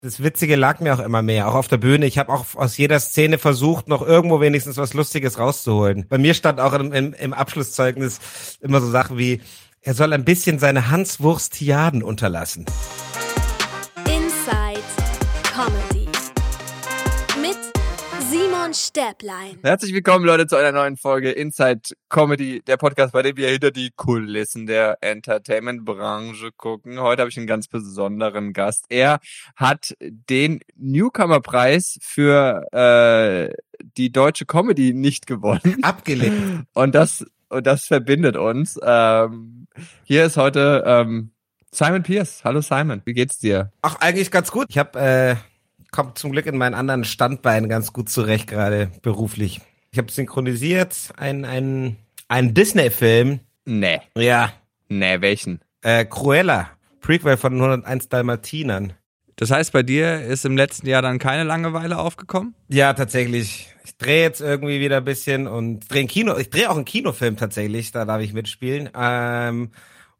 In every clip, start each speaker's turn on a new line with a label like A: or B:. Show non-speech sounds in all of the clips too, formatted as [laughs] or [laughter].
A: das Witzige lag mir auch immer mehr, auch auf der Bühne. Ich habe auch aus jeder Szene versucht, noch irgendwo wenigstens was Lustiges rauszuholen. Bei mir stand auch im, im, im Abschlusszeugnis immer so Sachen wie, er soll ein bisschen seine Hanswurstiaden unterlassen.
B: Simon Stäblein.
C: Herzlich willkommen, Leute, zu einer neuen Folge Inside Comedy, der Podcast, bei dem wir hinter die Kulissen der Entertainment-Branche gucken. Heute habe ich einen ganz besonderen Gast. Er hat den Newcomer-Preis für äh, die deutsche Comedy nicht gewonnen. [laughs]
A: Abgelehnt.
C: Und das, und das verbindet uns. Ähm, hier ist heute ähm, Simon Pierce. Hallo Simon, wie geht's dir?
A: Ach, eigentlich ganz gut. Ich habe äh, kommt zum Glück in meinen anderen Standbeinen ganz gut zurecht gerade beruflich. Ich habe synchronisiert ein ein ein Disney-Film.
C: Nee.
A: Ja,
C: Nee, welchen?
A: äh, Cruella, Prequel von 101 Dalmatinern.
C: Das heißt, bei dir ist im letzten Jahr dann keine Langeweile aufgekommen?
A: Ja, tatsächlich. Ich drehe jetzt irgendwie wieder ein bisschen und drehe ein Kino. Ich drehe auch einen Kinofilm tatsächlich, da darf ich mitspielen. Ähm,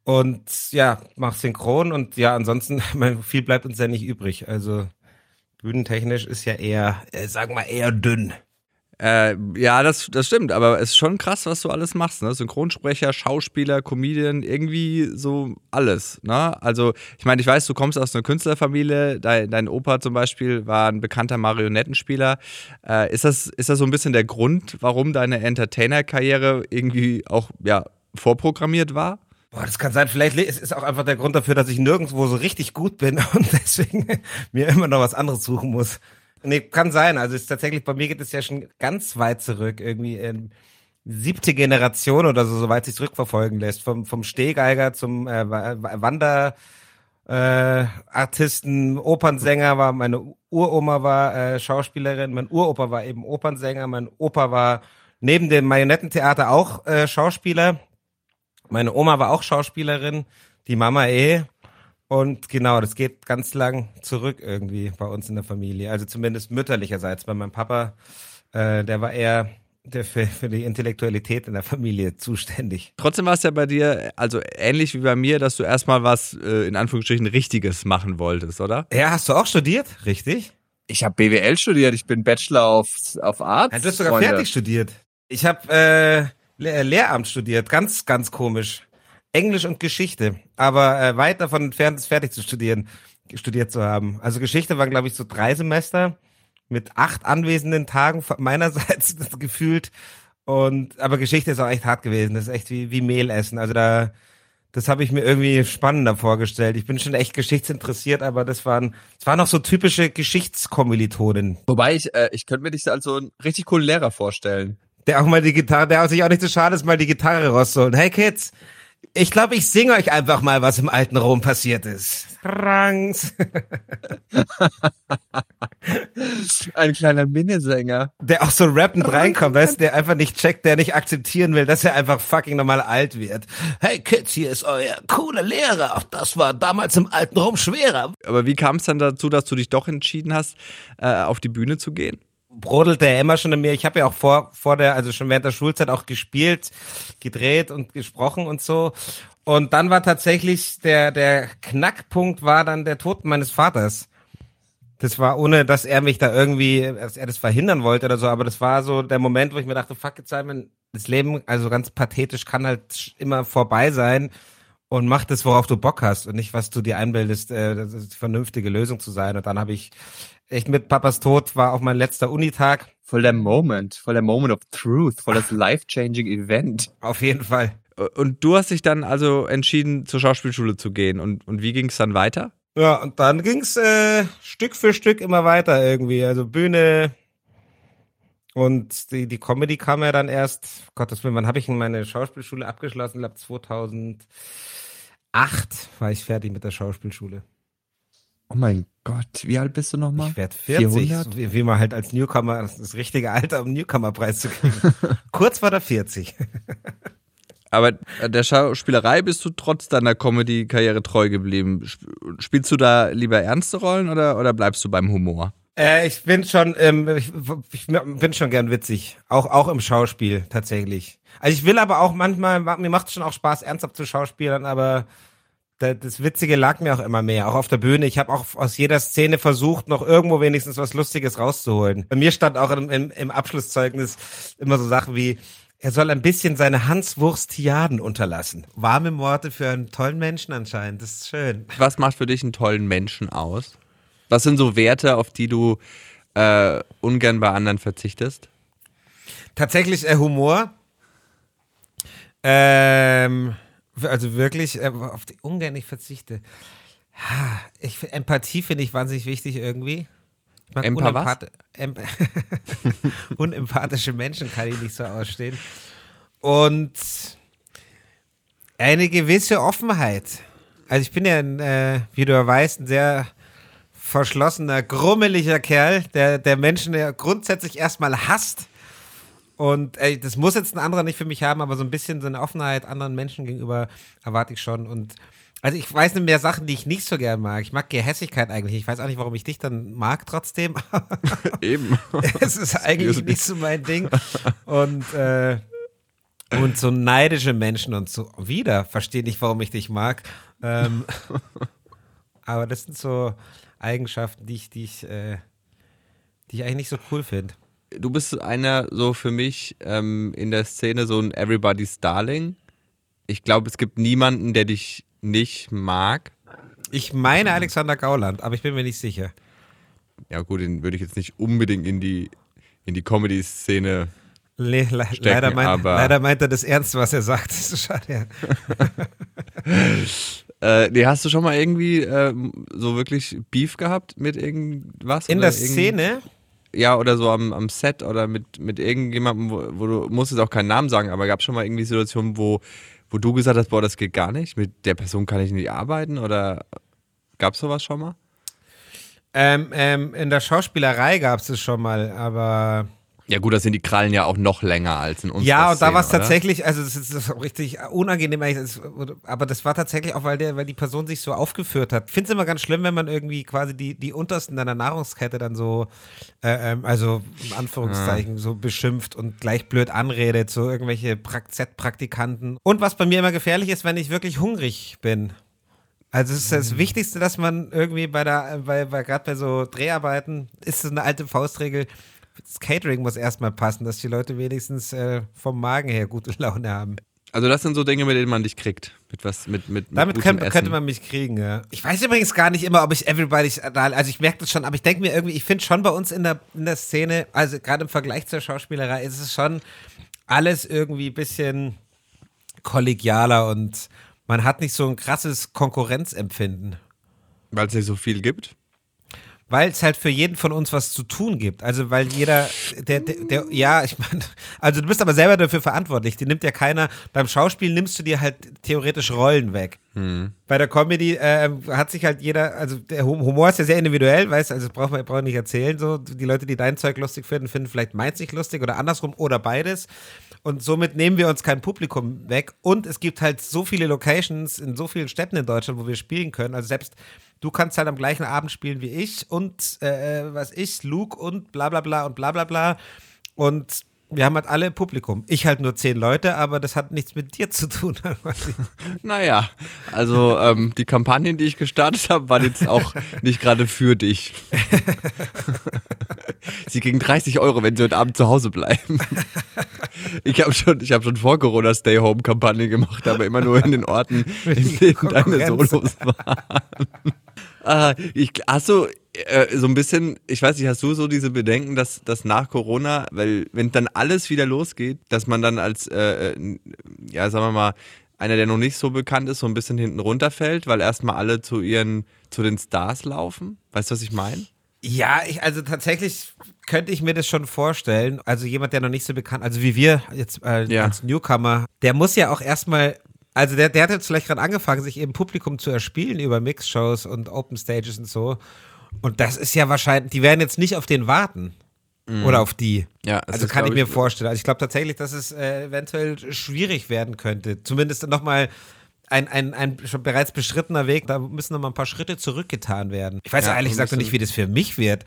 A: und ja, mach synchron und ja, ansonsten [laughs] viel bleibt uns ja nicht übrig. Also bühnentechnisch ist ja eher, äh, sagen wir eher dünn.
C: Äh, ja, das, das stimmt, aber es ist schon krass, was du alles machst, ne? Synchronsprecher, Schauspieler, Comedian, irgendwie so alles, ne? Also, ich meine, ich weiß, du kommst aus einer Künstlerfamilie, dein, dein Opa zum Beispiel war ein bekannter Marionettenspieler. Äh, ist, das, ist das so ein bisschen der Grund, warum deine Entertainer-Karriere irgendwie auch, ja, vorprogrammiert war?
A: Boah, das kann sein. Vielleicht le- es ist auch einfach der Grund dafür, dass ich nirgendwo so richtig gut bin [laughs] und deswegen mir immer noch was anderes suchen muss. Nee, kann sein. Also ist tatsächlich, bei mir geht es ja schon ganz weit zurück, irgendwie in siebte Generation oder so, soweit sich zurückverfolgen lässt. Vom, vom Stehgeiger zum äh, Wa- Wa- Wander, äh, Artisten, Opernsänger war, meine Uroma war äh, Schauspielerin, mein Uropa war eben Opernsänger, mein Opa war neben dem Marionettentheater auch äh, Schauspieler. Meine Oma war auch Schauspielerin, die Mama eh. Und genau, das geht ganz lang zurück irgendwie bei uns in der Familie. Also zumindest mütterlicherseits. Bei meinem Papa, äh, der war eher der für, für die Intellektualität in der Familie zuständig.
C: Trotzdem war es ja bei dir, also ähnlich wie bei mir, dass du erstmal was, äh, in Anführungsstrichen, Richtiges machen wolltest, oder?
A: Ja, hast du auch studiert? Richtig?
C: Ich habe BWL studiert, ich bin Bachelor auf, auf Arts.
A: Ja, du hast sogar
C: Freunde.
A: fertig studiert. Ich habe äh, Le Lehramt studiert. Ganz, ganz komisch. Englisch und Geschichte. Aber äh, weit davon entfernt, es fertig zu studieren, studiert zu haben. Also Geschichte waren, glaube ich, so drei Semester mit acht anwesenden Tagen meinerseits [laughs] gefühlt. Und aber Geschichte ist auch echt hart gewesen. Das ist echt wie, wie Mehl essen. Also da, das habe ich mir irgendwie spannender vorgestellt. Ich bin schon echt geschichtsinteressiert, aber das waren, das waren noch so typische Geschichtskommilitonen.
C: Wobei ich, äh, ich könnte mir dich als so einen richtig coolen Lehrer vorstellen.
A: Der auch mal die Gitarre, der sich auch nicht so schade ist, mal die Gitarre rauszuholen. Hey Kids, ich glaube, ich singe euch einfach mal, was im alten Rom passiert ist. Rangs. [laughs]
C: Ein kleiner Minnesänger.
A: Der auch so rappend reinkommt, weißt du, der einfach nicht checkt, der nicht akzeptieren will, dass er einfach fucking normal alt wird. Hey Kids, hier ist euer cooler Lehrer. Ach, das war damals im alten Rom schwerer.
C: Aber wie kam es dann dazu, dass du dich doch entschieden hast, äh, auf die Bühne zu gehen?
A: Brodelt der immer schon in mir. Ich habe ja auch vor, vor der, also schon während der Schulzeit auch gespielt, gedreht und gesprochen und so. Und dann war tatsächlich der, der Knackpunkt war dann der Tod meines Vaters. Das war ohne, dass er mich da irgendwie, dass er das verhindern wollte oder so, aber das war so der Moment, wo ich mir dachte, fuck it, Simon, das Leben, also ganz pathetisch, kann halt immer vorbei sein und mach das, worauf du Bock hast und nicht, was du dir einbildest, äh, das ist die vernünftige Lösung zu sein. Und dann habe ich echt mit Papas Tod war auch mein letzter Unitag.
C: Voll der Moment, voll der Moment of truth, voll das life-changing Event.
A: Auf jeden Fall.
C: Und du hast dich dann also entschieden, zur Schauspielschule zu gehen. Und, und wie ging es dann weiter?
A: Ja, und dann ging's äh, Stück für Stück immer weiter irgendwie. Also Bühne und die, die Comedy kam ja dann erst, Gottes Willen, wann habe ich denn meine Schauspielschule abgeschlossen? Ich glaube 2008 war ich fertig mit der Schauspielschule.
C: Oh mein Gott, wie alt bist du nochmal?
A: Ich werde 40,
C: 400?
A: so wie, wie man halt als Newcomer, das, ist das richtige Alter, um einen Newcomer-Preis zu kriegen. [laughs] Kurz vor der 40.
C: Aber der Schauspielerei bist du trotz deiner Comedy-Karriere treu geblieben. Sp- Spielst du da lieber ernste Rollen oder, oder bleibst du beim Humor?
A: Äh, ich bin schon, ähm, ich, ich bin schon gern witzig. Auch, auch im Schauspiel, tatsächlich. Also ich will aber auch manchmal, mir macht es schon auch Spaß, ernsthaft zu schauspielern, aber das Witzige lag mir auch immer mehr, auch auf der Bühne. Ich habe auch aus jeder Szene versucht, noch irgendwo wenigstens was Lustiges rauszuholen. Bei mir stand auch im, im, im Abschlusszeugnis immer so Sachen wie, er soll ein bisschen seine Hanswurstiaden unterlassen. Warme Worte für einen tollen Menschen anscheinend. Das ist schön.
C: Was macht für dich einen tollen Menschen aus? Was sind so Werte, auf die du äh, ungern bei anderen verzichtest?
A: Tatsächlich äh, Humor. Ähm, also wirklich, äh, auf die ungern ich verzichte. [sighs] Ich, Empathie finde ich wahnsinnig wichtig irgendwie. Ich mag
C: Empa
A: unempath em [laughs] unempathische Menschen kann ich nicht so ausstehen. Und eine gewisse Offenheit. Also ich bin ja, ein, äh, wie du ja weißt, ein sehr verschlossener, grummeliger Kerl, der, der Menschen ja grundsätzlich erstmal hasst. Und ey, das muss jetzt ein anderer nicht für mich haben, aber so ein bisschen so eine Offenheit anderen Menschen gegenüber erwarte ich schon. Und also ich weiß nicht mehr Sachen, die ich nicht so gern mag. Ich mag Gehässigkeit eigentlich. Ich weiß auch nicht, warum ich dich dann mag trotzdem. [laughs]
C: Eben.
A: es ist eigentlich nicht so mein Ding. Und, äh, und so neidische Menschen und so wieder verstehe nicht, warum ich dich mag. Ähm, aber das sind so Eigenschaften, die ich, die ich, äh, die ich eigentlich nicht so cool finde.
C: Du bist einer so für mich ähm, in der Szene so ein Everybody's Darling. Ich glaube, es gibt niemanden, der dich nicht mag.
A: Ich meine Alexander Gauland, aber ich bin mir nicht sicher.
C: Ja gut, den würde ich jetzt nicht unbedingt in die, in die Comedy-Szene
A: Le le
C: stecken,
A: leider, meint, leider meint er das ernst, was er sagt. [laughs] Das ist schade. [laughs]
C: Äh, nee, hast du schon mal irgendwie äh, so wirklich Beef gehabt mit irgendwas?
A: In der Szene,
C: Ja, oder so am, am Set oder mit, mit irgendjemandem, wo, wo du musst jetzt auch keinen Namen sagen, aber gab es schon mal irgendwie Situationen, wo, wo du gesagt hast, boah, das geht gar nicht, mit der Person kann ich nicht arbeiten oder gab es sowas schon mal?
A: ähm, ähm, in der Schauspielerei gab es es schon mal, aber
C: Ja gut, das sind die Krallen ja auch noch länger als in unserer
A: Ja, und da war es tatsächlich, also das ist, das ist richtig unangenehm, aber das war tatsächlich auch, weil, der, weil die Person sich so aufgeführt hat. Ich finde es immer ganz schlimm, wenn man irgendwie quasi die, die Untersten deiner Nahrungskette dann so, äh, ähm, also in Anführungszeichen, so beschimpft und gleich blöd anredet, so irgendwelche Prak- Z-Praktikanten. Und was bei mir immer gefährlich ist, wenn ich wirklich hungrig bin. Also es ist das Wichtigste, dass man irgendwie bei der, bei, bei gerade bei so Dreharbeiten, ist es eine alte Faustregel, das Catering muss erstmal passen, dass die Leute wenigstens äh, vom Magen her gute Laune haben.
C: Also das sind so Dinge, mit denen man dich kriegt. Mit was, mit, mit, mit
A: Damit könnte, könnte man mich kriegen, ja. Ich weiß übrigens gar nicht immer, ob ich Everybody's Idol, also ich merke das schon, aber ich denke mir irgendwie, ich finde schon bei uns in der, in der Szene, also gerade im Vergleich zur Schauspielerei, ist es schon alles irgendwie ein bisschen kollegialer und man hat nicht so ein krasses Konkurrenzempfinden.
C: Weil es nicht so viel gibt.
A: Weil es halt für jeden von uns was zu tun gibt. Also weil jeder, der, der, der ja, ich meine, [laughs] also du bist aber selber dafür verantwortlich. Die nimmt ja keiner, beim Schauspiel nimmst du dir halt theoretisch Rollen weg. Bei der Comedy äh, hat sich halt jeder, also der Hum- Humor ist ja sehr individuell, weißt du, also braucht man braucht nicht erzählen. So, die Leute, die dein Zeug lustig finden, finden vielleicht meins nicht lustig oder andersrum oder beides. Und somit nehmen wir uns kein Publikum weg. Und es gibt halt so viele Locations in so vielen Städten in Deutschland, wo wir spielen können. Also selbst du kannst halt am gleichen Abend spielen wie ich und äh, was ich, Luke und bla bla bla und bla bla bla. Und wir haben halt alle Publikum. Ich halt nur zehn Leute, aber das hat nichts mit dir zu tun. [laughs]
C: Naja, also ähm, die Kampagnen, die ich gestartet habe, waren jetzt auch [laughs] nicht gerade für dich. Sie kriegen 30 Euro, wenn sie heute Abend zu Hause bleiben. [laughs] Ich habe schon, ich hab schon vor Corona Stay-Home-Kampagne gemacht, aber immer nur in den Orten, in denen deine. Solos waren. Ah, ich, hast du äh, so ein bisschen, ich weiß nicht, hast du so diese Bedenken, dass, dass nach Corona, weil wenn dann alles wieder losgeht, dass man dann als, äh, äh, ja, sagen wir mal, einer, der noch nicht so bekannt ist, so ein bisschen hinten runterfällt, weil erstmal alle zu ihren, zu den Stars laufen? Weißt du, was ich meine?
A: Ja, ich, also tatsächlich könnte ich mir das schon vorstellen. Also jemand, der noch nicht so bekannt, also wie wir jetzt äh,
C: Ja.
A: als Newcomer, der muss ja auch erstmal, also der, der hat jetzt vielleicht gerade angefangen, sich eben Publikum zu erspielen über Mixshows und Open Stages und so. Und das ist ja wahrscheinlich, die werden jetzt nicht auf den warten. Oder auf die.
C: Ja,
A: also
C: ist,
A: kann ich
C: glaub
A: mir vorstellen. Also ich glaube tatsächlich, dass es äh, eventuell schwierig werden könnte. Zumindest nochmal ein, ein, ein schon bereits beschrittener Weg. Da müssen nochmal ein paar Schritte zurückgetan werden. Ich weiß
C: Ja,
A: ehrlich gesagt noch nicht, wie das für mich wird.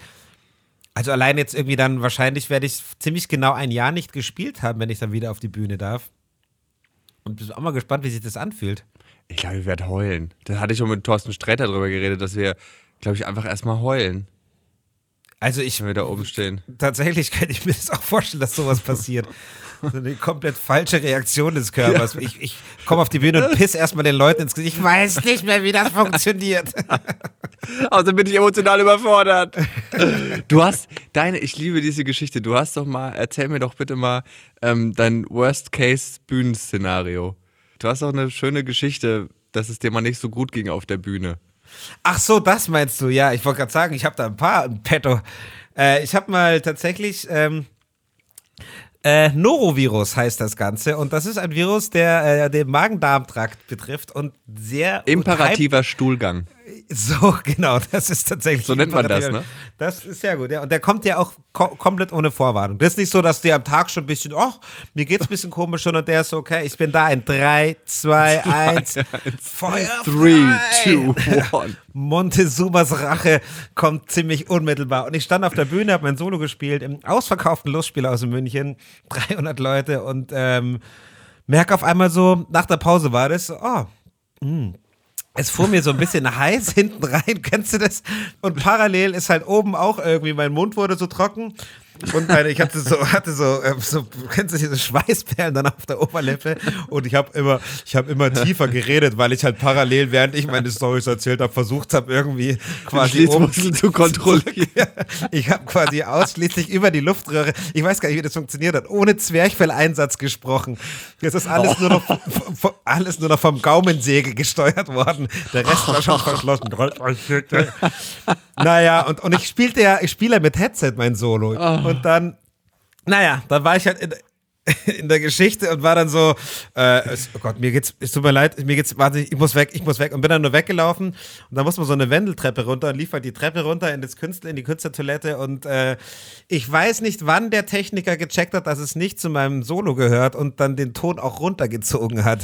A: Also allein jetzt irgendwie dann, wahrscheinlich werde ich ziemlich genau ein Jahr nicht gespielt haben, wenn ich dann wieder auf die Bühne darf. Und bin auch mal gespannt, wie sich das anfühlt.
C: Ich glaube, ich werde heulen. Da hatte ich schon mit Thorsten Sträter drüber geredet, dass wir, glaube ich, einfach erstmal heulen,
A: Also ich
C: wenn wir da oben stehen.
A: tatsächlich könnte ich mir das auch vorstellen, dass sowas [laughs] passiert. So eine komplett falsche Reaktion des Körpers. Ich, ich komme auf die Bühne und piss erstmal den Leuten ins Gesicht. Ich weiß nicht mehr, wie das funktioniert.
C: Außerdem [laughs] bin ich emotional überfordert. Du hast deine, ich liebe diese Geschichte. Du hast doch mal, erzähl mir doch bitte mal ähm, dein Worst-Case-Bühnenszenario. Du hast doch eine schöne Geschichte, dass es dir mal nicht so gut ging auf der Bühne.
A: Ach so, das meinst du? Ja, ich wollte gerade sagen, ich habe da ein paar im Petto. Äh, ich habe mal tatsächlich ähm, äh, Norovirus heißt das Ganze und das ist ein Virus, der äh, den Magen-Darm-Trakt betrifft und sehr
C: Imperativer Stuhlgang.
A: So, [laughs] genau, das ist tatsächlich.
C: So nennt man das, ne?
A: Das ist sehr gut, ja. Und der kommt ja auch ko komplett ohne Vorwarnung. Das ist nicht so, dass der am Tag schon ein bisschen, oh, mir geht's ein bisschen komisch schon und der ist so, okay, ich bin da in 3, 2, 1, Feuer.
C: Three,
A: frei.
C: two, one.
A: Montezumas Rache kommt ziemlich unmittelbar. Und ich stand auf der Bühne, habe mein Solo gespielt im ausverkauften Lustspiel aus München, [laughs] 300 Leute und ähm, merke auf einmal so, nach der Pause war das, oh, mh. Es fuhr mir so ein bisschen heiß hinten rein, [laughs] kennst du das? Und parallel ist halt oben auch irgendwie, mein Mund wurde so trocken. Und meine, ich hatte so, hatte so, ähm, so, kennst du diese Schweißperlen dann auf der Oberlippe? Und ich habe immer, ich habe immer tiefer geredet, weil ich halt parallel, während ich meine Stories erzählt habe, versucht habe, irgendwie quasi oben
C: zu kontrollieren. [laughs]
A: ich habe quasi ausschließlich über die Luftröhre, ich weiß gar nicht, wie das funktioniert hat, ohne Zwerchfelleinsatz gesprochen. Das ist alles nur noch, v- v- alles nur noch vom Gaumensäge gesteuert worden. Der Rest war schon verschlossen. [laughs] naja, und, und ich spielte ja, ich spiele ja mit Headset mein Solo. Und dann, naja, dann war ich halt in, [laughs] in der Geschichte und war dann so, äh, oh Gott, mir geht's, es tut mir leid, mir geht's wahnsinnig, ich muss weg, ich muss weg und bin dann nur weggelaufen und dann muss man so eine Wendeltreppe runter und lief halt die Treppe runter in das Künstler, in die Künstlertoilette und äh, ich weiß nicht, wann der Techniker gecheckt hat, dass es nicht zu meinem Solo gehört und dann den Ton auch runtergezogen hat.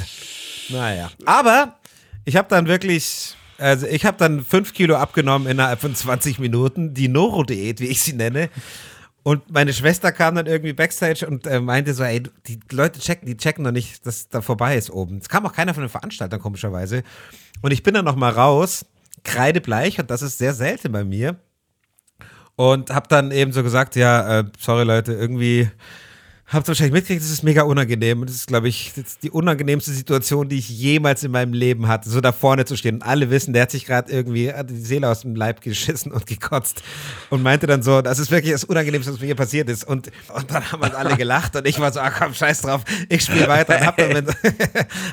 A: Naja. Aber ich habe dann wirklich, also ich habe dann fünf Kilo abgenommen innerhalb von 20 Minuten, die Noro-Diät, wie ich sie nenne. Und meine Schwester kam dann irgendwie backstage und äh, meinte so, ey, die Leute checken, die checken noch nicht, dass da vorbei ist oben. Es kam auch keiner von den Veranstaltern, komischerweise. Und ich bin dann noch mal raus, kreidebleich, und das ist sehr selten bei mir. Und hab dann eben so gesagt, ja, äh, sorry Leute, irgendwie habt ihr wahrscheinlich mitgekriegt, das ist mega unangenehm. Das ist, glaube ich, die unangenehmste Situation, die ich jemals in meinem Leben hatte, so da vorne zu stehen. Und alle wissen, der hat sich gerade irgendwie die Seele aus dem Leib geschissen und [laughs] gekotzt. Und meinte dann so, das ist wirklich das Unangenehmste, was mir hier passiert ist. Und, und dann haben halt alle [laughs] gelacht und ich war so, ah komm, scheiß drauf, ich spiele [laughs] weiter. Und hab dann mein,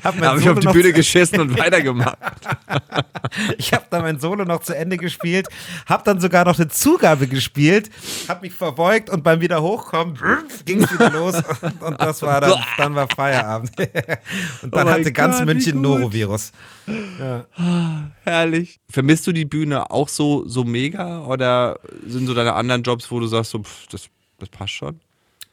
A: hab mein
C: Habe ich auf die Bühne geschissen und weitergemacht.
A: ich habe dann mein Solo noch zu Ende gespielt, habe dann sogar noch eine Zugabe gespielt, habe mich verbeugt und beim wieder hochkommen ging es wieder los [laughs] und, und das war dann, dann war Feierabend. [laughs] [laughs] und dann
C: Oh
A: hatte ganz
C: Gott,
A: München. Norovirus.
C: Herrlich. Vermisst du die Bühne auch so, so mega oder sind so deine anderen Jobs, wo du sagst, so, pff, das, das passt schon?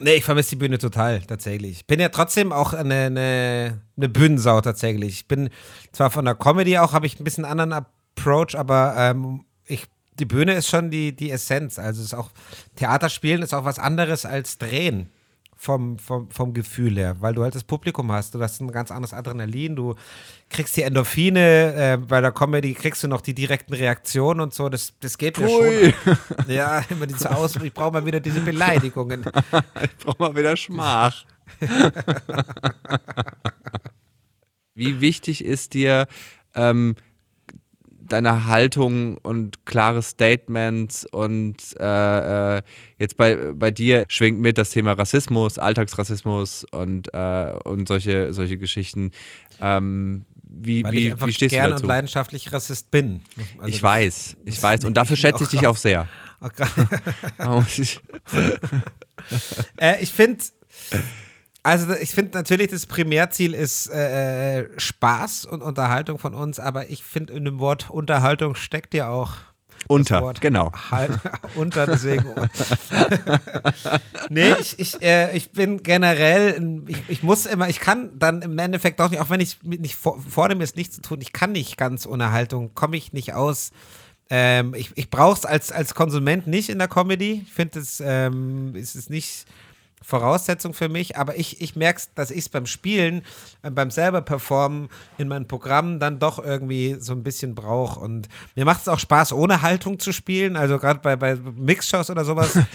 A: Nee, ich vermisse die Bühne total, tatsächlich. Ich bin ja trotzdem auch eine, eine, eine Bühnensau tatsächlich. Ich bin zwar von der Comedy auch, habe ich ein bisschen anderen Approach, aber ähm, ich, die Bühne ist schon die, die Essenz. Also es ist auch, Theaterspielen ist auch was anderes als Drehen. Vom, vom, vom Gefühl her, weil du halt das Publikum hast, du hast ein ganz anderes Adrenalin, du kriegst die Endorphine, äh, bei der Comedy kriegst du noch die direkten Reaktionen und so, das, das geht mir
C: Ui.
A: schon. [laughs] Ja, immer diese Aus, ich brauche mal wieder diese Beleidigungen. [laughs]
C: Ich brauch mal wieder Schmach. [laughs] Wie wichtig ist dir ähm, deine Haltung und klare Statements und äh, äh, jetzt bei, bei dir schwingt mit das Thema Rassismus, Alltagsrassismus und, äh, und solche, solche Geschichten. Ähm, wie,
A: Weil ich
C: wie,
A: einfach
C: wie stehst du
A: gern
C: dazu?
A: und leidenschaftlich Rassist bin. Also
C: ich weiß, ich weiß. Und dafür
A: ich
C: schätze ich dich auch sehr. [laughs]
A: Auch
C: ich-
A: äh, ich finde, also ich finde natürlich, das Primärziel ist äh, Spaß und Unterhaltung von uns, aber ich finde, in dem Wort Unterhaltung steckt ja auch
C: Unter, genau.
A: Halt, [laughs] [laughs] unter, deswegen. nee, ich, ich, äh, ich bin generell, ich, ich muss immer, ich kann dann im Endeffekt auch nicht, auch wenn ich mit nicht vor, vornehme, es nicht zu tun, ich kann nicht ganz ohne Haltung, komme ich nicht aus. Ähm, ich ich brauche es als, als Konsument nicht in der Comedy. Ich finde es, ähm, es ist nicht Voraussetzung für mich, aber ich, ich merke, dass ich es beim Spielen, äh, beim selber performen in meinen Programmen dann doch irgendwie so ein bisschen brauche. Und mir macht es auch Spaß, ohne Haltung zu spielen. Also gerade bei, bei Mixshows oder sowas. [laughs]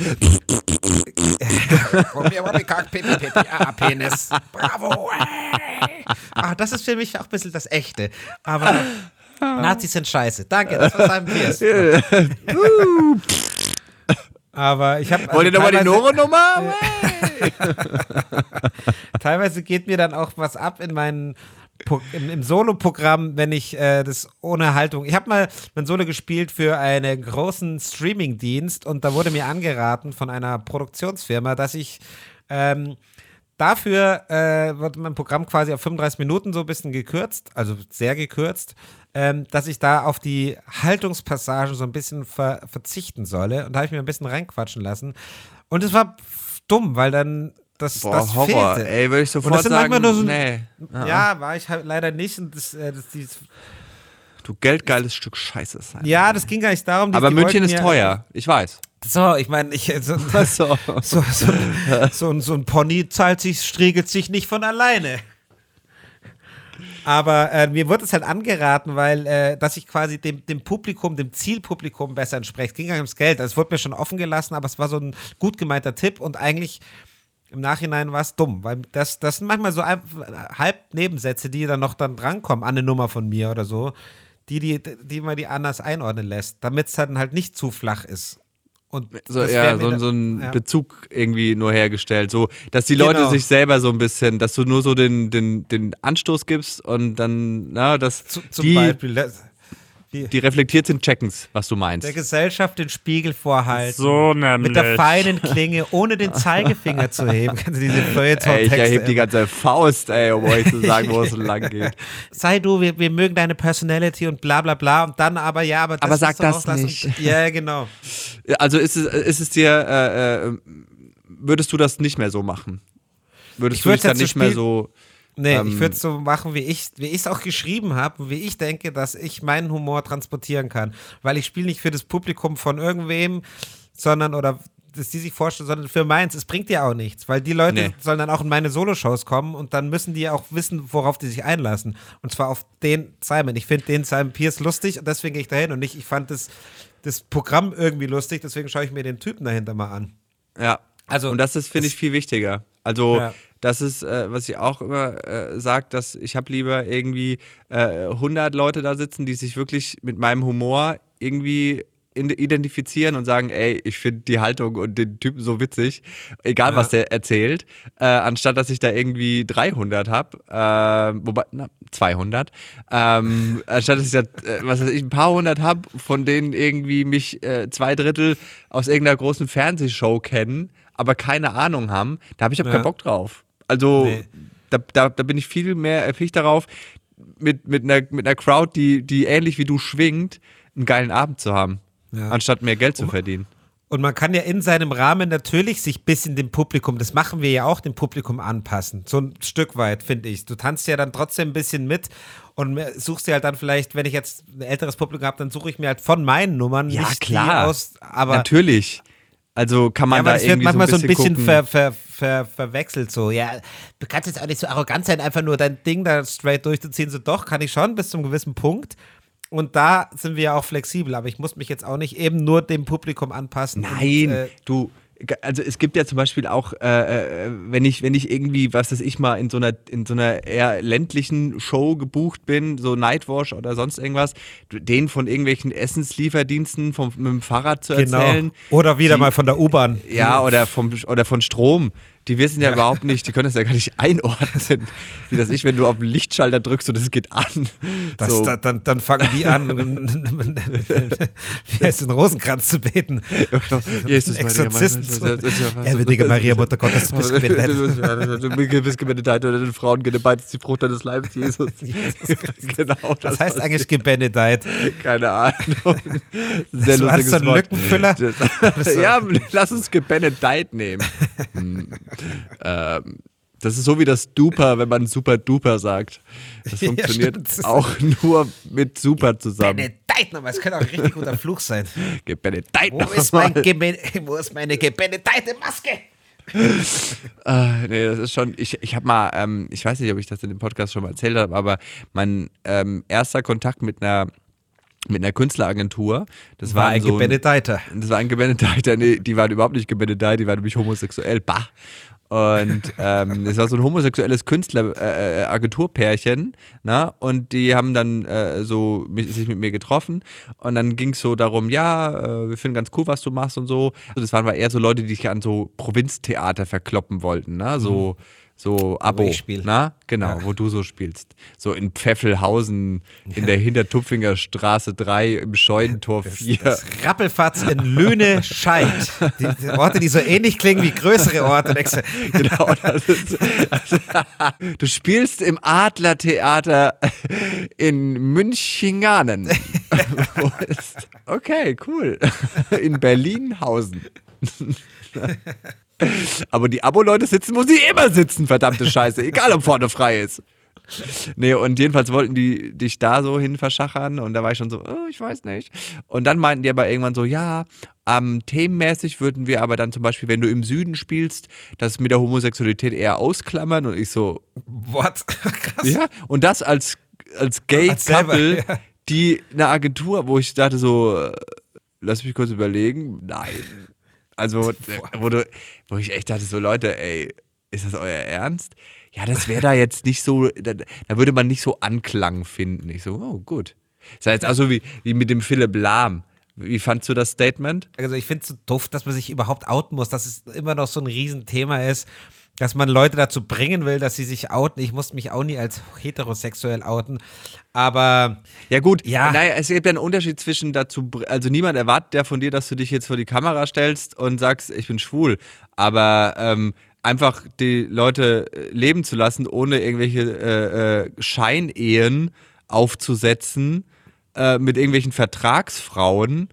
A: Ah, Penis. Bravo. Ah, das ist für mich auch ein bisschen das Echte. Aber [laughs] Nazis sind scheiße. Danke, das war Simon Pierce. Aber ich habe.
C: Wollt ihr nochmal die Noro-Nummer? [laughs]
A: teilweise geht mir dann auch was ab in meinen im, im Solo-Programm, wenn ich äh, das ohne Haltung. Ich habe mal mein Solo gespielt für einen großen Streaming-Dienst und da wurde mir angeraten von einer Produktionsfirma, dass ich ähm, dafür äh, wird mein Programm quasi auf 35 Minuten so ein bisschen gekürzt, also sehr gekürzt, ähm, dass ich da auf die Haltungspassagen so ein bisschen ver verzichten solle. Und da habe ich mir ein bisschen reinquatschen lassen. Und es war dumm, weil dann das,
C: Boah,
A: das
C: Horror.
A: fehlte.
C: Ey, würde ich
A: Und
C: sofort
A: das sind
C: sagen,
A: manchmal nur so,
C: nee.
A: ja, war ich halt leider nicht. Und das, äh, das, dieses,
C: Du geldgeiles Stück Scheiße sein.
A: ja, das ging gar nicht darum.
C: Aber München ist teuer. Ich weiß.
A: So, ich meine, ich, so, [laughs]
C: So.
A: so, so ein Pony zahlt sich, striegelt sich nicht von alleine. Aber äh, mir wurde es halt angeraten, weil, äh, dass ich quasi dem, dem Publikum, dem Zielpublikum besser entspreche. Es ging nicht ums Geld. Also es wurde mir schon offen gelassen, aber es war so ein gut gemeinter Tipp und eigentlich im Nachhinein war es dumm, weil das, das sind manchmal so halb Nebensätze, die dann noch dann drankommen an eine Nummer von mir oder so, die, die, die man die anders einordnen lässt, damit es dann halt nicht zu flach ist. Und
C: So, ja, so, so ein
A: ja.
C: Bezug irgendwie nur hergestellt. So, dass die Leute
A: Genau.
C: sich selber so ein bisschen, dass du nur so den, den, den Anstoß gibst und dann, na, dass
A: Zu, zum
C: die,
A: Beispiel das- die,
C: die reflektiert sind, checken's, was du meinst.
A: der Gesellschaft den Spiegel vorhalten.
D: So nämlich.
A: Mit der feinen Klinge, ohne den Zeigefinger zu heben. Kennst du diese
C: Ey, ich erhebe die ganze Faust, ey, um euch zu sagen, wo es lang geht. [laughs]
A: Sei du, wir, wir mögen deine Personality und bla bla bla. Und dann aber, ja, aber das
C: Aber sag das
A: auch das
C: nicht.
A: Und, [laughs] ja, genau.
C: Also ist es, ist es dir, äh, äh, würdest du das nicht mehr so machen? Würdest
A: Ich
C: du dich dann nicht mehr so.
A: Nee,
C: Ähm,
A: ich würde es so machen, wie ich wie es auch geschrieben habe, wie ich denke, dass ich meinen Humor transportieren kann. Weil ich spiele nicht für das Publikum von irgendwem, sondern, oder dass die sich vorstellen, sondern für meins. Es bringt dir auch nichts, weil die Leute
C: Nee.
A: sollen dann auch in meine Soloshows kommen und dann müssen die auch wissen, worauf die sich einlassen. Und zwar auf den Simon. Ich finde den Simon Pierce lustig und deswegen gehe ich dahin und nicht, ich fand das, das Programm irgendwie lustig, deswegen schaue ich mir den Typen dahinter mal an.
C: Ja.
A: Also,
C: und das ist, finde ich, viel wichtiger. Also,
A: Ja.
C: Das ist, äh, was ich auch immer äh, sage, dass ich habe lieber irgendwie äh, 100 Leute da sitzen, die sich wirklich mit meinem Humor irgendwie identifizieren und sagen, ey, ich finde die Haltung und den Typen so witzig, egal was der erzählt, äh, anstatt dass ich da irgendwie 300 habe, äh, wobei, na, 200, ähm, [laughs] anstatt dass ich da, äh, was weiß ich, ein paar hundert habe, von denen irgendwie mich äh, zwei Drittel aus irgendeiner großen Fernsehshow kennen, aber keine Ahnung haben, da habe ich auch
A: Ja.
C: keinen Bock drauf. Also
A: Nee.
C: da, da, da bin ich viel mehr erpicht darauf, mit, mit, einer, mit einer Crowd, die, die ähnlich wie du schwingt, einen geilen Abend zu haben,
A: Ja.
C: anstatt mehr Geld zu verdienen.
A: Und man kann ja in seinem Rahmen natürlich sich bisschen dem Publikum, das machen wir ja auch, dem Publikum anpassen. So ein Stück weit, finde ich. Du tanzt ja dann trotzdem ein bisschen mit und suchst dir halt dann vielleicht, wenn ich jetzt ein älteres Publikum habe, dann suche ich mir halt von meinen Nummern
C: Ja,
A: nicht
C: klar.
A: aus. Aber,
C: Natürlich. Also kann man
A: ja, aber
C: da
A: das wird
C: irgendwie
A: manchmal so ein bisschen,
C: gucken.
A: ver, ver, ver, verwechselt. So, ja, du kannst jetzt auch nicht so arrogant sein, einfach nur dein Ding da straight durchzuziehen. So, doch, kann ich schon bis zum gewissen Punkt. Und da sind wir ja auch flexibel, aber ich muss mich jetzt auch nicht eben nur dem Publikum anpassen.
C: Nein,
A: Und, äh,
C: du, also es gibt ja zum Beispiel auch, äh, äh, wenn ich, wenn ich irgendwie, was weiß ich mal, in so einer, in so einer eher ländlichen Show gebucht bin, so Nightwash oder sonst irgendwas, denen von irgendwelchen Essenslieferdiensten vom, mit dem Fahrrad zu
A: Genau.
C: erzählen.
A: Oder wieder
C: die-
A: mal von der U-Bahn.
C: Ja, oder, vom, oder von Strom. Die wissen ja, überhaupt nicht, die können das ja gar nicht einordnen. Wie das ich, wenn du auf den Lichtschalter drückst und es geht an.
A: Das,
C: so.
A: da, dann, dann fangen die an, [laughs] [laughs] wie heißt den Rosenkranz zu beten.
C: Jesus, Maria,
A: Exorzisten
C: das ja
A: Ehrwürdige Maria, Mutter Gottes, du bist gebenedeit.
C: Du bist gebenedeit oder den Frauen gebenedeit ist die Frucht deines Leibes, Jesus. [laughs] genau,
A: Was heißt eigentlich gebenedeit?
C: Keine Ahnung. Sehr
A: Das
C: lustiges Wort.
A: Lückenfüller.
C: Das- ja, lass uns gebenedeit nehmen. Hm. ähm, das ist so wie das Duper, wenn man super duper sagt. Das [laughs]
A: Ja,
C: funktioniert
A: stimmt.
C: auch nur mit super zusammen.
A: Benedeit nochmal, es könnte auch ein richtig guter Fluch sein.
C: Gebenedeit
A: Wo ist,
C: nochmal.
A: mein Geben wo ist meine gebenedeite Maske?
C: äh, [laughs] nee, das ist schon, ich, ich habe mal, ähm, ich weiß nicht, ob ich das in dem Podcast schon mal erzählt habe, aber mein ähm, erster Kontakt mit einer mit einer Künstleragentur. Das war,
A: War ein
C: so
A: Gebenedeiter.
C: Das war ein Gebenedeiter. Nee, die waren überhaupt nicht gebenedeit, die waren nämlich homosexuell. Bah. Und ähm, es war so ein homosexuelles Künstler-Agenturpärchen, äh, und die haben dann äh, so mich, sich mit mir getroffen und dann ging es so darum, ja, äh, wir finden ganz cool, was du machst und so. Also das waren aber eher so Leute, die sich an so Provinztheater verkloppen wollten, ne? So, so Abo,
A: ich spiel.
C: na? Genau, wo du so spielst. So in Pfeffelhausen, in der Hintertupfinger Straße 3, im Scheunentor 4.
A: Das Rappelfatz in Löhne Scheid. Die, die Orte, die so ähnlich klingen wie größere Orte. [laughs]
C: Genau, das ist, [laughs] du spielst im Adlertheater in [laughs] ist- okay, cool. In Berlinhausen. Aber die Abo-Leute sitzen, wo sie immer sitzen, verdammte Scheiße. Egal, ob vorne frei ist. Nee, und jedenfalls wollten die dich da so hin verschachern und da war ich schon so, oh, ich weiß nicht. Und dann meinten die aber irgendwann so, ja, ähm, themenmäßig würden wir aber dann zum Beispiel, wenn du im Süden spielst, das mit der Homosexualität eher ausklammern und ich so,
A: what? [laughs] Krass.
C: ja, und das als, als Gay
A: Als selber,
C: Couple,
A: ja.
C: die eine Agentur, wo ich dachte so, äh, lass mich kurz überlegen, nein. Also, wo, du, wo ich echt dachte so, Leute, ey, ist das euer Ernst? Ja, das wäre da jetzt nicht so, da, da würde man nicht so Anklang finden. Ich so, oh, gut. Das jetzt also wie, wie mit dem Philipp Lahm. Wie fandst du das Statement?
A: Also ich finde es so doof, dass man sich überhaupt outen muss, dass es immer noch so ein Riesenthema ist, dass man Leute dazu bringen will, dass sie sich outen. Ich musste mich auch nie als heterosexuell outen, aber
C: Ja gut,
A: Ja.
C: naja, es gibt ja einen Unterschied zwischen dazu, also niemand erwartet ja von dir, dass du dich jetzt vor die Kamera stellst und sagst, ich bin schwul, aber ähm, einfach die Leute äh, leben zu lassen, ohne irgendwelche äh, äh, Scheinehen aufzusetzen äh, mit irgendwelchen Vertragsfrauen.